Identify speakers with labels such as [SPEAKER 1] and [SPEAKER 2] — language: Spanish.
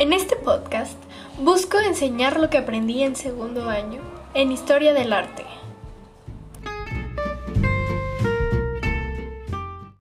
[SPEAKER 1] En este podcast busco enseñar lo que aprendí en segundo año en Historia del Arte.